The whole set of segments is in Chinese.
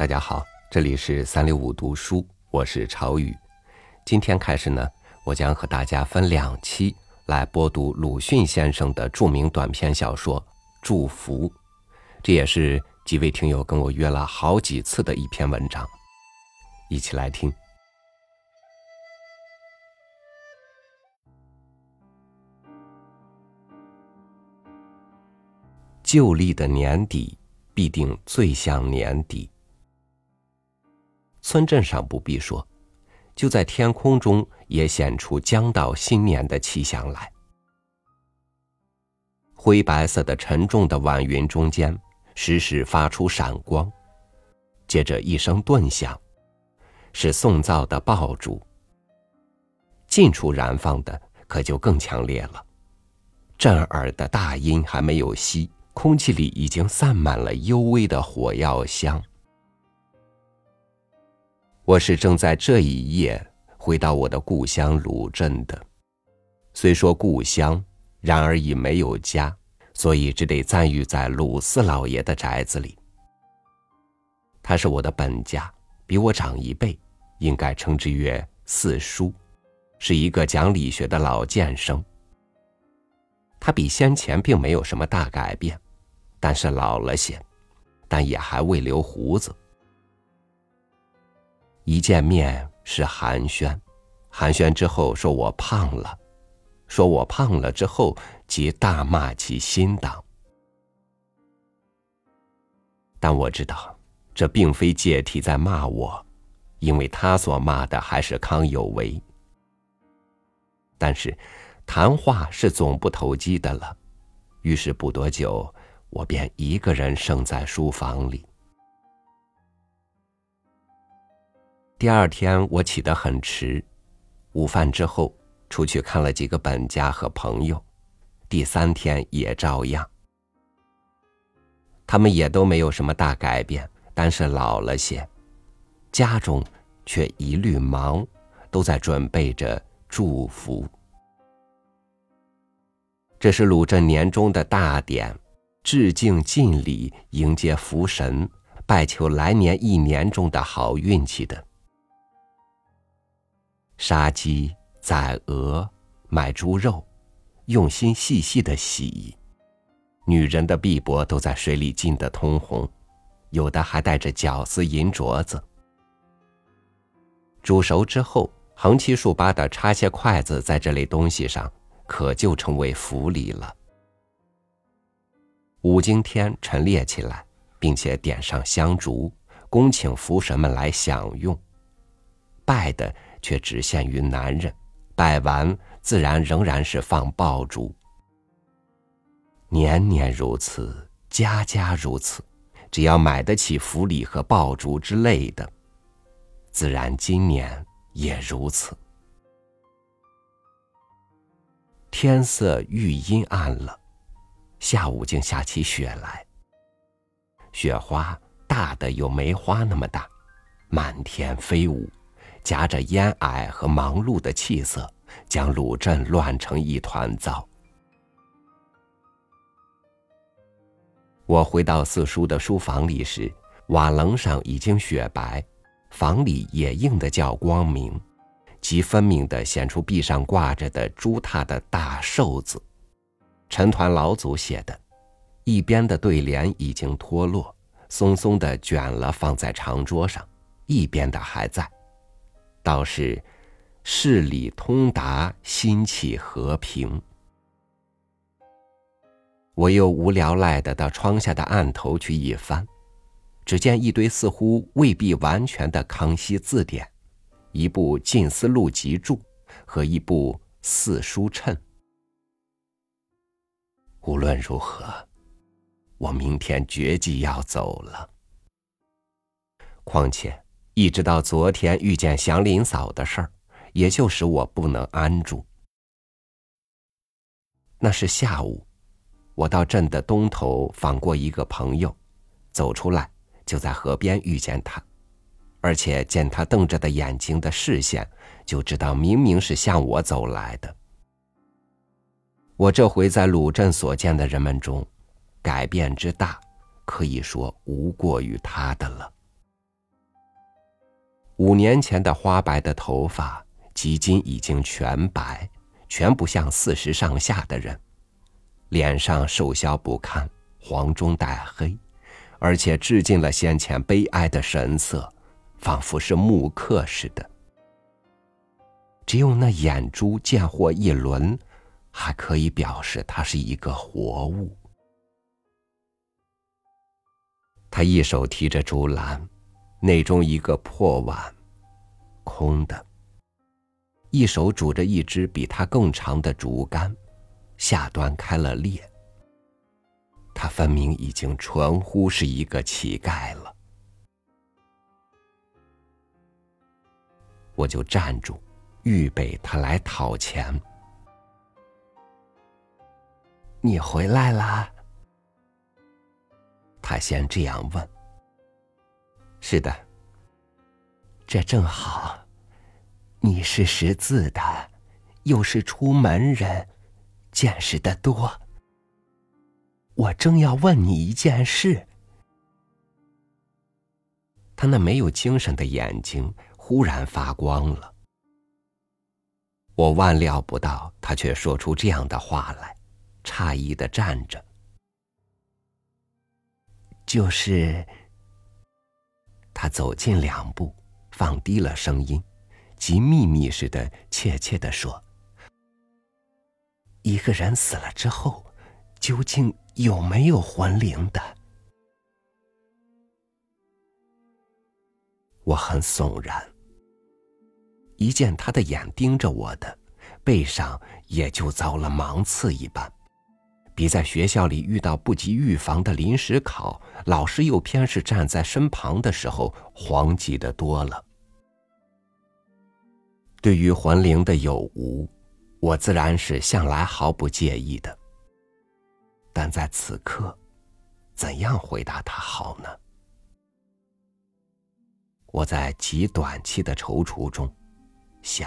大家好，这里是三六五读书，我是朝雨。今天开始呢，我将和大家分两期来播读鲁迅先生的著名短篇小说《祝福》，这也是几位听友跟我约了好几次的一篇文章，一起来听。旧历的年底必定最像年底。村镇上不必说，就在天空中也显出将到新年的气象来。灰白色的沉重的晚云中间，时时发出闪光，接着一声顿响，是送灶的爆竹。近处燃放的可就更强烈了，震耳的大音还没有息。空气里已经散满了幽微的火药香。我是正在这一夜回到我的故乡鲁镇的，虽说故乡，然而已没有家，所以只得暂寓在鲁四老爷的宅子里。他是我的本家，比我长一辈，应该称之曰四叔，是一个讲理学的老剑生。他比先前并没有什么大改变，但是老了些，但也还未留胡子。一见面是寒暄，寒暄之后说我胖了，说我胖了之后即大骂其新党。但我知道，这并非借题在骂我，因为他所骂的还是康有为。但是。谈话是总不投机的了，于是不多久，我便一个人剩在书房里。第二天我起得很迟，午饭之后出去看了几个本家和朋友，第三天也照样。他们也都没有什么大改变，但是老了些，家中却一律忙，都在准备着祝福。这是鲁镇年终的大典，致敬尽礼，迎接福神，拜求来年一年中的好运气的。杀鸡宰鹅，买猪肉，用心细细的洗。女人的臂膊都在水里浸得通红，有的还带着绞丝银镯子。煮熟之后，横七竖八的插些筷子在这类东西上。可就成为福礼了。五更天陈列起来，并且点上香烛，恭请福神们来享用。拜的却只限于男人，拜完自然仍然是放爆竹。年年如此，家家如此，只要买得起福礼和爆竹之类的，自然今年也如此。天色愈阴暗了，下午竟下起雪来。雪花大的有梅花那么大，满天飞舞，夹着烟霭和忙碌的气色，将鲁镇乱成一团糟。我回到四叔的书房里时，瓦楞上已经雪白，房里也映得较光明。极分明的显出壁上挂着的朱榻的大寿字，陈团老祖写的，一边的对联已经脱落，松松的卷了放在长桌上，一边的还在，倒是事理通达，心气和平。我又无聊赖的到窗下的案头去一翻，只见一堆似乎未必完全的康熙字典。一部《近思录集注》和一部《四书称》。无论如何，我明天决计要走了。况且，一直到昨天遇见祥林嫂的事儿，也就使我不能安住。那是下午，我到镇的东头访过一个朋友，走出来就在河边遇见他。而且见他瞪着的眼睛的视线，就知道明明是向我走来的。我这回在鲁镇所见的人们中，改变之大，可以说无过于他的了。五年前的花白的头发，及今已经全白，全不像四十上下的人。脸上瘦削不堪，黄中带黑，而且致敬了先前悲哀的神色，仿佛是木刻似的。只有那眼珠见或一轮，还可以表示他是一个活物。他一手提着竹篮，内中一个破碗，空的；一手拄着一支比他更长的竹竿，下端开了裂。他分明已经纯乎是一个乞丐了。我就站住，预备他来讨钱。你回来啦？他先这样问：“是的，这正好。你是识字的，又是出门人，见识的多。我正要问你一件事。”他那没有精神的眼睛忽然发光了。我万料不到他却说出这样的话来，诧异的站着。就是，他走近两步，放低了声音，极秘密似的、怯怯的说：“一个人死了之后，究竟有没有魂灵的？”我很悚然，一见他的眼盯着我的，背上也就遭了芒刺一般。比在学校里遇到不及预防的临时考，老师又偏是站在身旁的时候，惶急的多了。对于魂灵的有无，我自然是向来毫不介意的。但在此刻，怎样回答他好呢？我在极短期的踌躇中，想：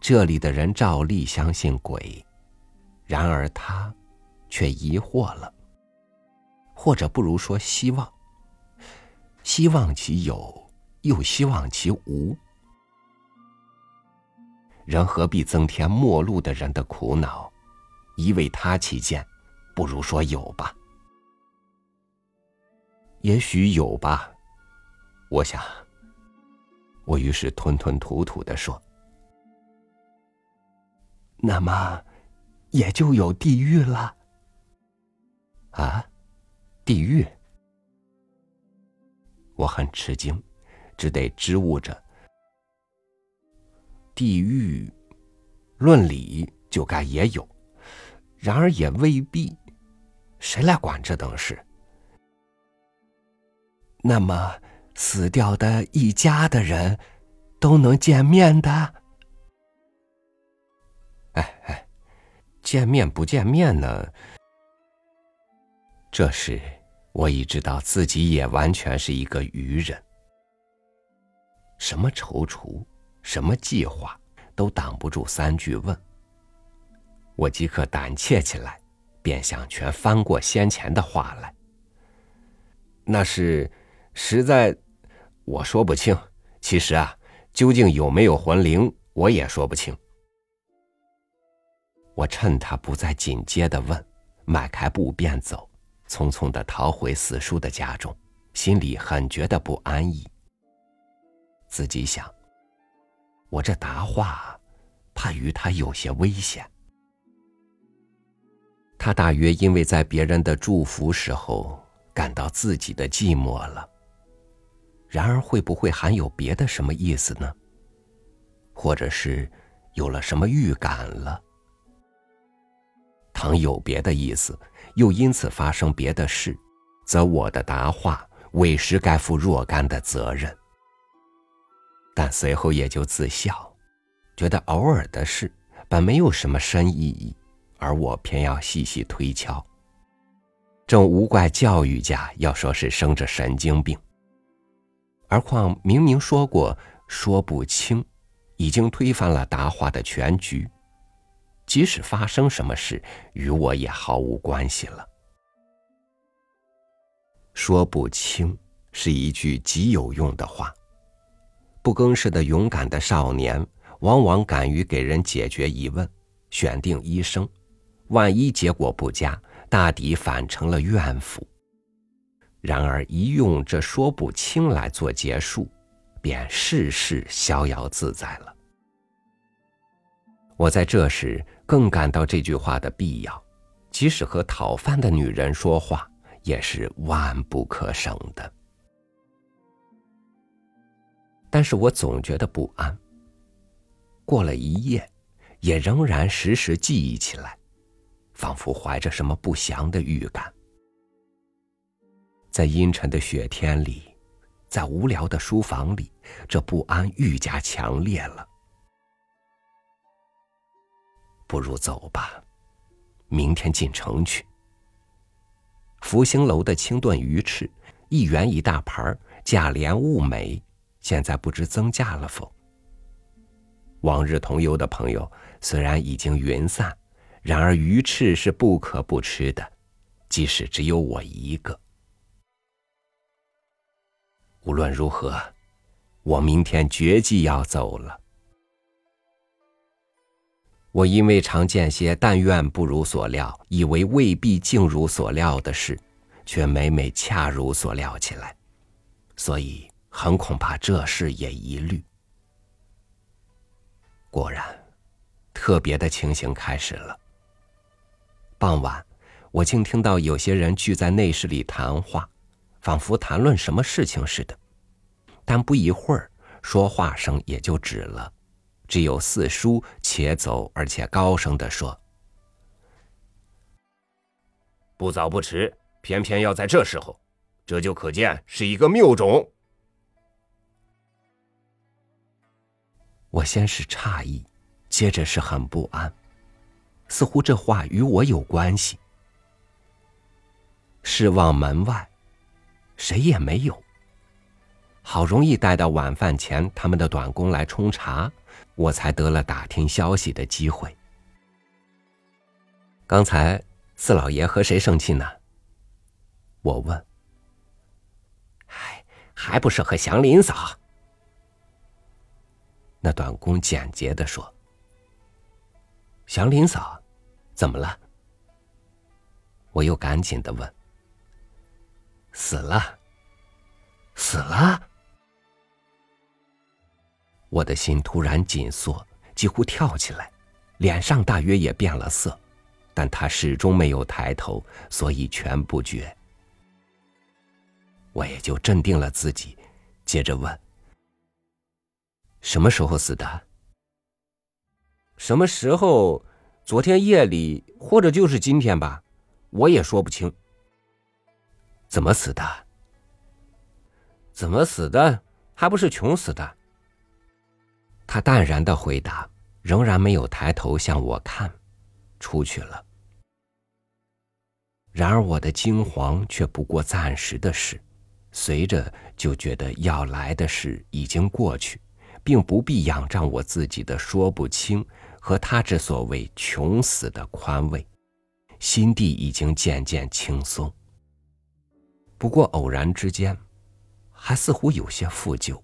这里的人照例相信鬼。然而他，却疑惑了，或者不如说希望。希望其有，又希望其无。人何必增添陌路的人的苦恼？以为他起见，不如说有吧。也许有吧，我想。我于是吞吞吐吐的说：“那么。”也就有地狱了。啊，地狱！我很吃惊，只得支吾着。地狱，论理就该也有，然而也未必。谁来管这等事？那么，死掉的一家的人，都能见面的？哎哎。见面不见面呢？这时我已知道自己也完全是一个愚人，什么踌躇，什么计划，都挡不住三句问。我即刻胆怯起来，便想全翻过先前的话来。那是实在，我说不清。其实啊，究竟有没有魂灵，我也说不清。我趁他不再紧接的问，迈开步便走，匆匆的逃回四叔的家中，心里很觉得不安逸。自己想，我这答话，怕与他有些危险。他大约因为在别人的祝福时候感到自己的寂寞了。然而会不会还有别的什么意思呢？或者是有了什么预感了？倘有别的意思，又因此发生别的事，则我的答话委实该负若干的责任。但随后也就自笑，觉得偶尔的事本没有什么深意义，而我偏要细细推敲，正无怪教育家要说是生着神经病。而况明明说过说不清，已经推翻了答话的全局。即使发生什么事，与我也毫无关系了。说不清是一句极有用的话，不更事的勇敢的少年，往往敢于给人解决疑问，选定医生。万一结果不佳，大抵反成了怨妇。然而一用这说不清来做结束，便事事逍遥自在了。我在这时更感到这句话的必要，即使和讨饭的女人说话，也是万不可省的。但是我总觉得不安。过了一夜，也仍然时时记忆起来。仿佛怀着什么不祥的预感，在阴沉的雪天里，在无聊的书房里，这不安愈加强烈了。不如走吧，明天进城去。福星楼的清炖鱼翅，一元一大盘，价廉物美，现在不知增价了否？往日同游的朋友虽然已经云散。然而鱼翅是不可不吃的，即使只有我一个。无论如何，我明天绝计要走了。我因为常见些但愿不如所料，以为未必竟如所料的事，却每每恰如所料起来，所以很恐怕这事也疑虑。果然，特别的情形开始了。傍晚，我竟听到有些人聚在内室里谈话，仿佛谈论什么事情似的。但不一会儿，说话声也就止了，只有四叔且走而且高声的说：“不早不迟，偏偏要在这时候，这就可见是一个谬种。”我先是诧异，接着是很不安。似乎这话与我有关系。试望门外，谁也没有。好容易待到晚饭前，他们的短工来冲茶，我才得了打听消息的机会。刚才四老爷和谁生气呢？我问。唉，还不是和祥林嫂。那短工简洁的说。祥林嫂，怎么了？我又赶紧的问。死了，死了。我的心突然紧缩，几乎跳起来，脸上大约也变了色，但他始终没有抬头，所以全不觉。我也就镇定了自己，接着问：什么时候死的？什么时候？昨天夜里，或者就是今天吧，我也说不清。怎么死的？怎么死的？还不是穷死的。他淡然的回答，仍然没有抬头向我看，出去了。然而我的惊惶却不过暂时的事，随着就觉得要来的事已经过去。并不必仰仗我自己的说不清和他之所谓穷死的宽慰，心地已经渐渐轻松。不过偶然之间，还似乎有些负疚。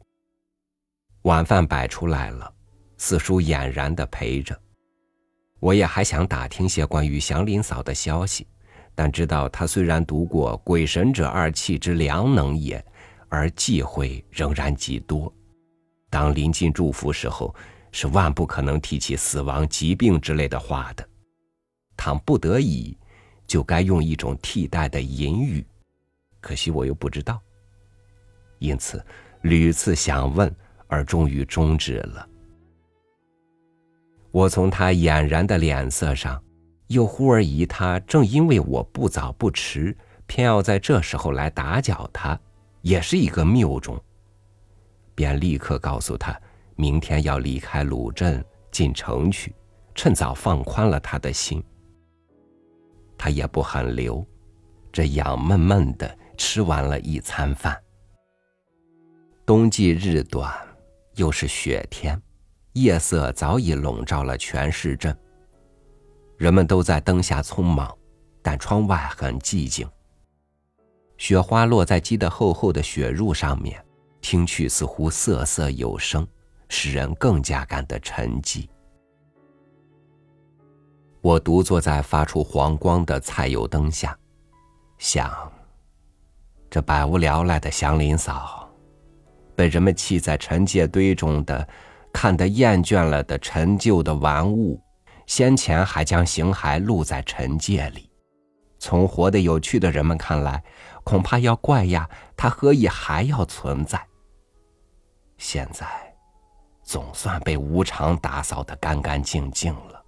晚饭摆出来了，四叔俨然的陪着，我也还想打听些关于祥林嫂的消息，但知道她虽然读过“鬼神者二气之良能也”，而忌讳仍然极多。当临近祝福时候，是万不可能提起死亡、疾病之类的话的。倘不得已，就该用一种替代的隐语，可惜我又不知道。因此，屡次想问，而终于终止了。我从他俨然的脸色上，又忽而疑他正因为我不早不迟，偏要在这时候来打搅他，也是一个谬种。便立刻告诉他，明天要离开鲁镇进城去，趁早放宽了他的心。他也不很留，这样闷闷的吃完了一餐饭。冬季日短，又是雪天，夜色早已笼罩了全市镇。人们都在灯下匆忙，但窗外很寂静。雪花落在积得厚厚的雪褥上面。听去似乎瑟瑟有声，使人更加感得沉寂。我独坐在发出黄光的菜油灯下，想：这百无聊赖的祥林嫂，被人们弃在陈界堆中的，看得厌倦了的陈旧的玩物，先前还将形骸露在陈界里。从活得有趣的人们看来，恐怕要怪呀，他何以还要存在？现在，总算被无常打扫得干干净净了。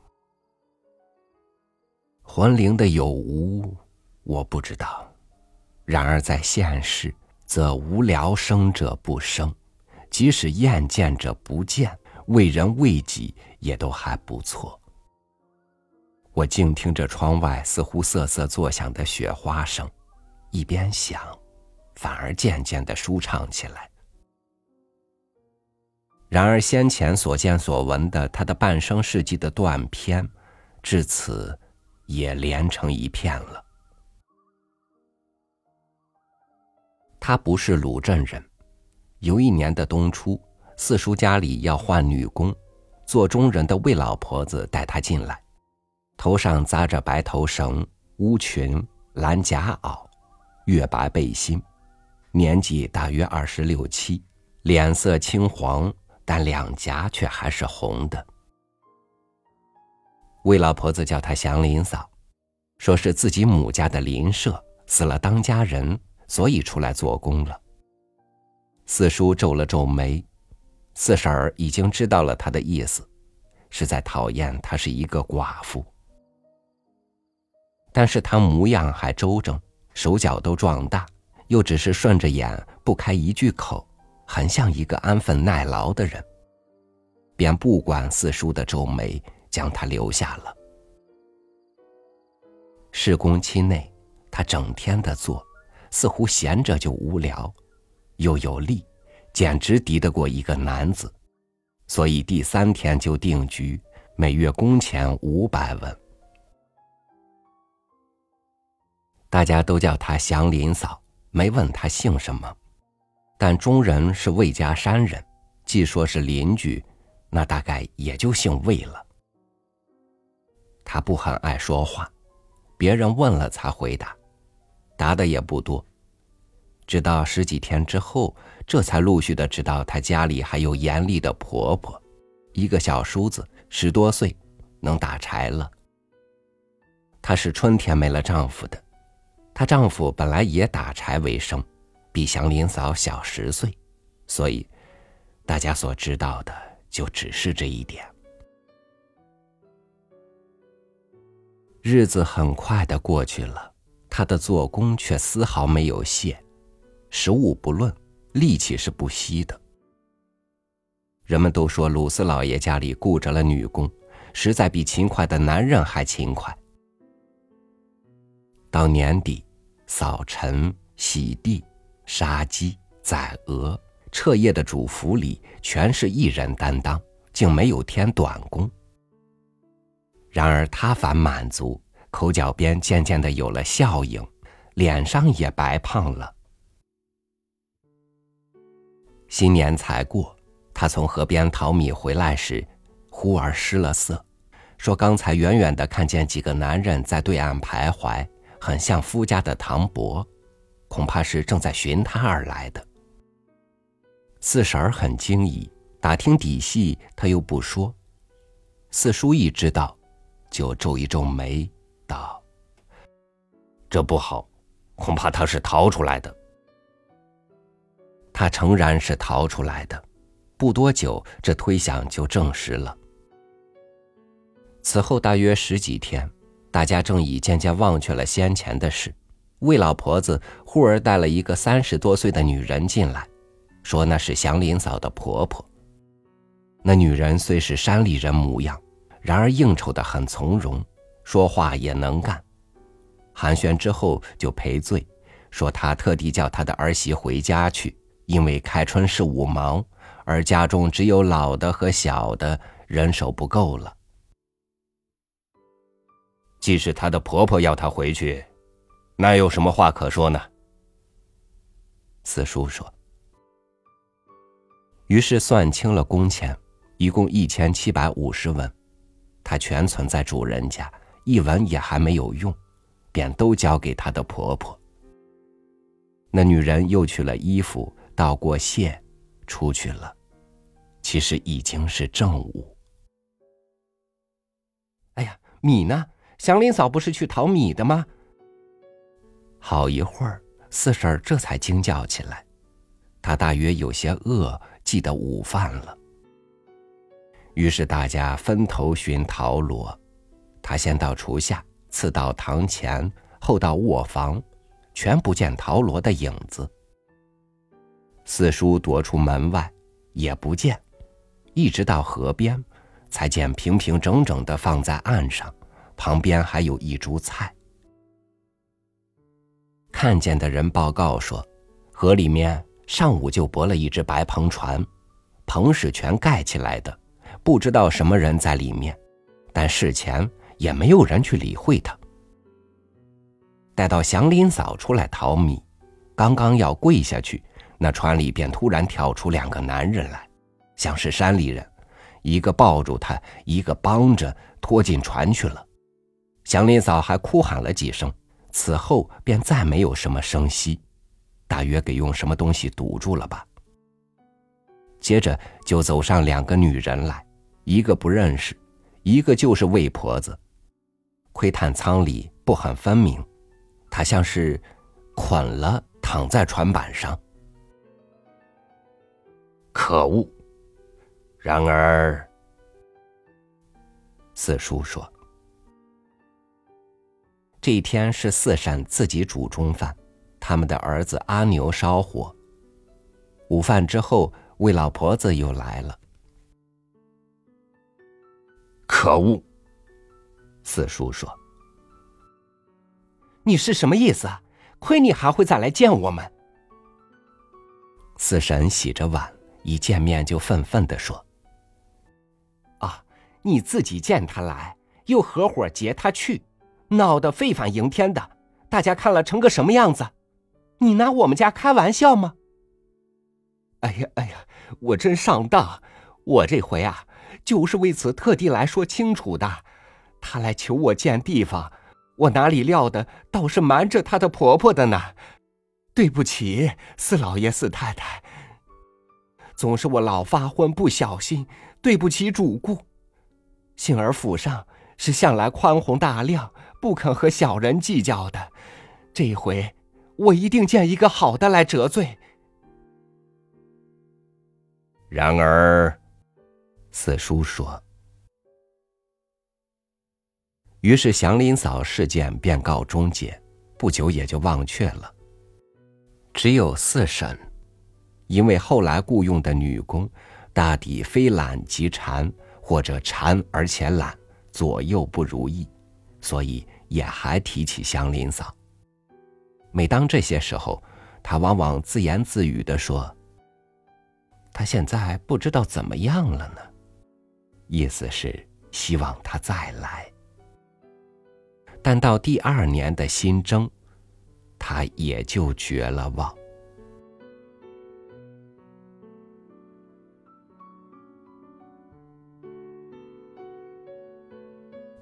魂灵的有无，我不知道；然而在现世，则无聊生者不生，即使厌见者不见，为人为己，也都还不错。我静听着窗外似乎瑟瑟作响的雪花声，一边想，反而渐渐的舒畅起来。然而先前所见所闻的他的半生事迹的断片，至此也连成一片了。他不是鲁镇人，有一年的冬初，四叔家里要换女工，做中人的魏老婆子带他进来。头上扎着白头绳、乌裙、蓝夹袄、月白背心，年纪大约二十六七，脸色青黄，但两颊却还是红的。魏老婆子叫她祥林嫂，说是自己母家的邻舍死了当家人，所以出来做工了。四叔皱了皱眉，四婶儿已经知道了他的意思，是在讨厌她是一个寡妇。但是他模样还周正，手脚都壮大，又只是顺着眼，不开一句口，很像一个安分耐劳的人，便不管四叔的皱眉，将他留下了。试工期内，他整天的做，似乎闲着就无聊，又有力，简直敌得过一个男子，所以第三天就定局，每月工钱五百文。大家都叫她祥林嫂，没问她姓什么，但中人是魏家山人，既说是邻居，那大概也就姓魏了。她不很爱说话，别人问了才回答，答的也不多。直到十几天之后，这才陆续的知道她家里还有严厉的婆婆，一个小叔子十多岁，能打柴了。她是春天没了丈夫的。她丈夫本来也打柴为生，比祥林嫂小十岁，所以大家所知道的就只是这一点。日子很快的过去了，他的做工却丝毫没有懈，食物不论，力气是不息的。人们都说鲁斯老爷家里雇着了女工，实在比勤快的男人还勤快。到年底，扫尘、洗地、杀鸡、宰鹅，彻夜的主府里全是一人担当，竟没有添短工。然而他反满足，口角边渐渐的有了笑影，脸上也白胖了。新年才过，他从河边淘米回来时，忽而失了色，说刚才远远的看见几个男人在对岸徘徊。很像夫家的唐伯，恐怕是正在寻他而来的。四婶儿很惊疑，打听底细，他又不说。四叔一知道，就皱一皱眉，道：“这不好，恐怕他是逃出来的。”他诚然是逃出来的，不多久，这推想就证实了。此后大约十几天。大家正已渐渐忘却了先前的事，魏老婆子忽而带了一个三十多岁的女人进来，说那是祥林嫂的婆婆。那女人虽是山里人模样，然而应酬的很从容，说话也能干。寒暄之后就赔罪，说她特地叫她的儿媳回家去，因为开春是五忙，而家中只有老的和小的，人手不够了。既是她的婆婆要她回去，那有什么话可说呢？四叔说：“于是算清了工钱，一共一千七百五十文，他全存在主人家，一文也还没有用，便都交给他的婆婆。那女人又取了衣服，道过谢，出去了。其实已经是正午。哎呀，米呢？祥林嫂不是去淘米的吗？好一会儿，四婶这才惊叫起来。她大约有些饿，记得午饭了。于是大家分头寻陶罗。他先到厨下，次到堂前，后到卧房，全不见陶罗的影子。四叔躲出门外，也不见。一直到河边，才见平平整整的放在岸上，旁边还有一株菜。看见的人报告说，河里面上午就泊了一只白篷船，篷是全盖起来的，不知道什么人在里面，但事前也没有人去理会他。待到祥林嫂出来淘米，刚刚要跪下去，那船里便突然跳出两个男人来。像是山里人，一个抱住他，一个帮着拖进船去了。祥林嫂还哭喊了几声，此后便再没有什么声息，大约给用什么东西堵住了吧。接着就走上两个女人来，一个不认识，一个就是魏婆子。窥探舱里不很分明，他像是捆了躺在船板上。可恶！然而，四叔说：“这一天是四婶自己煮中饭，他们的儿子阿牛烧火。午饭之后，魏老婆子又来了。可恶！”四叔说：“你是什么意思？亏你还会再来见我们。”四婶洗着碗，一见面就愤愤的说。啊你自己见他来，又合伙劫他去，闹得沸反盈天的，大家看了成个什么样子？你拿我们家开玩笑吗？哎呀哎呀，我真上当！我这回啊，就是为此特地来说清楚的。他来求我见地方，我哪里料的，倒是瞒着他的婆婆的呢。对不起，四老爷四太太，总是我老发昏不小心，对不起主顾。幸而府上是向来宽宏大量，不肯和小人计较的。这回我一定见一个好的来折罪。然而，四叔说。于是祥林嫂事件便告终结，不久也就忘却了。只有四婶，因为后来雇佣的女工，大抵非懒即馋。或者馋而且懒，左右不如意，所以也还提起祥林嫂。每当这些时候，他往往自言自语的说：“他现在不知道怎么样了呢。”意思是希望他再来。但到第二年的新征，他也就绝了望。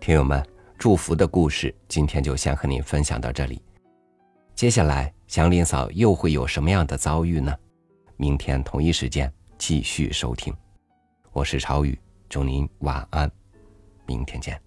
听友们，祝福的故事今天就先和您分享到这里。接下来，祥林嫂又会有什么样的遭遇呢？明天同一时间继续收听。我是朝宇，祝您晚安，明天见。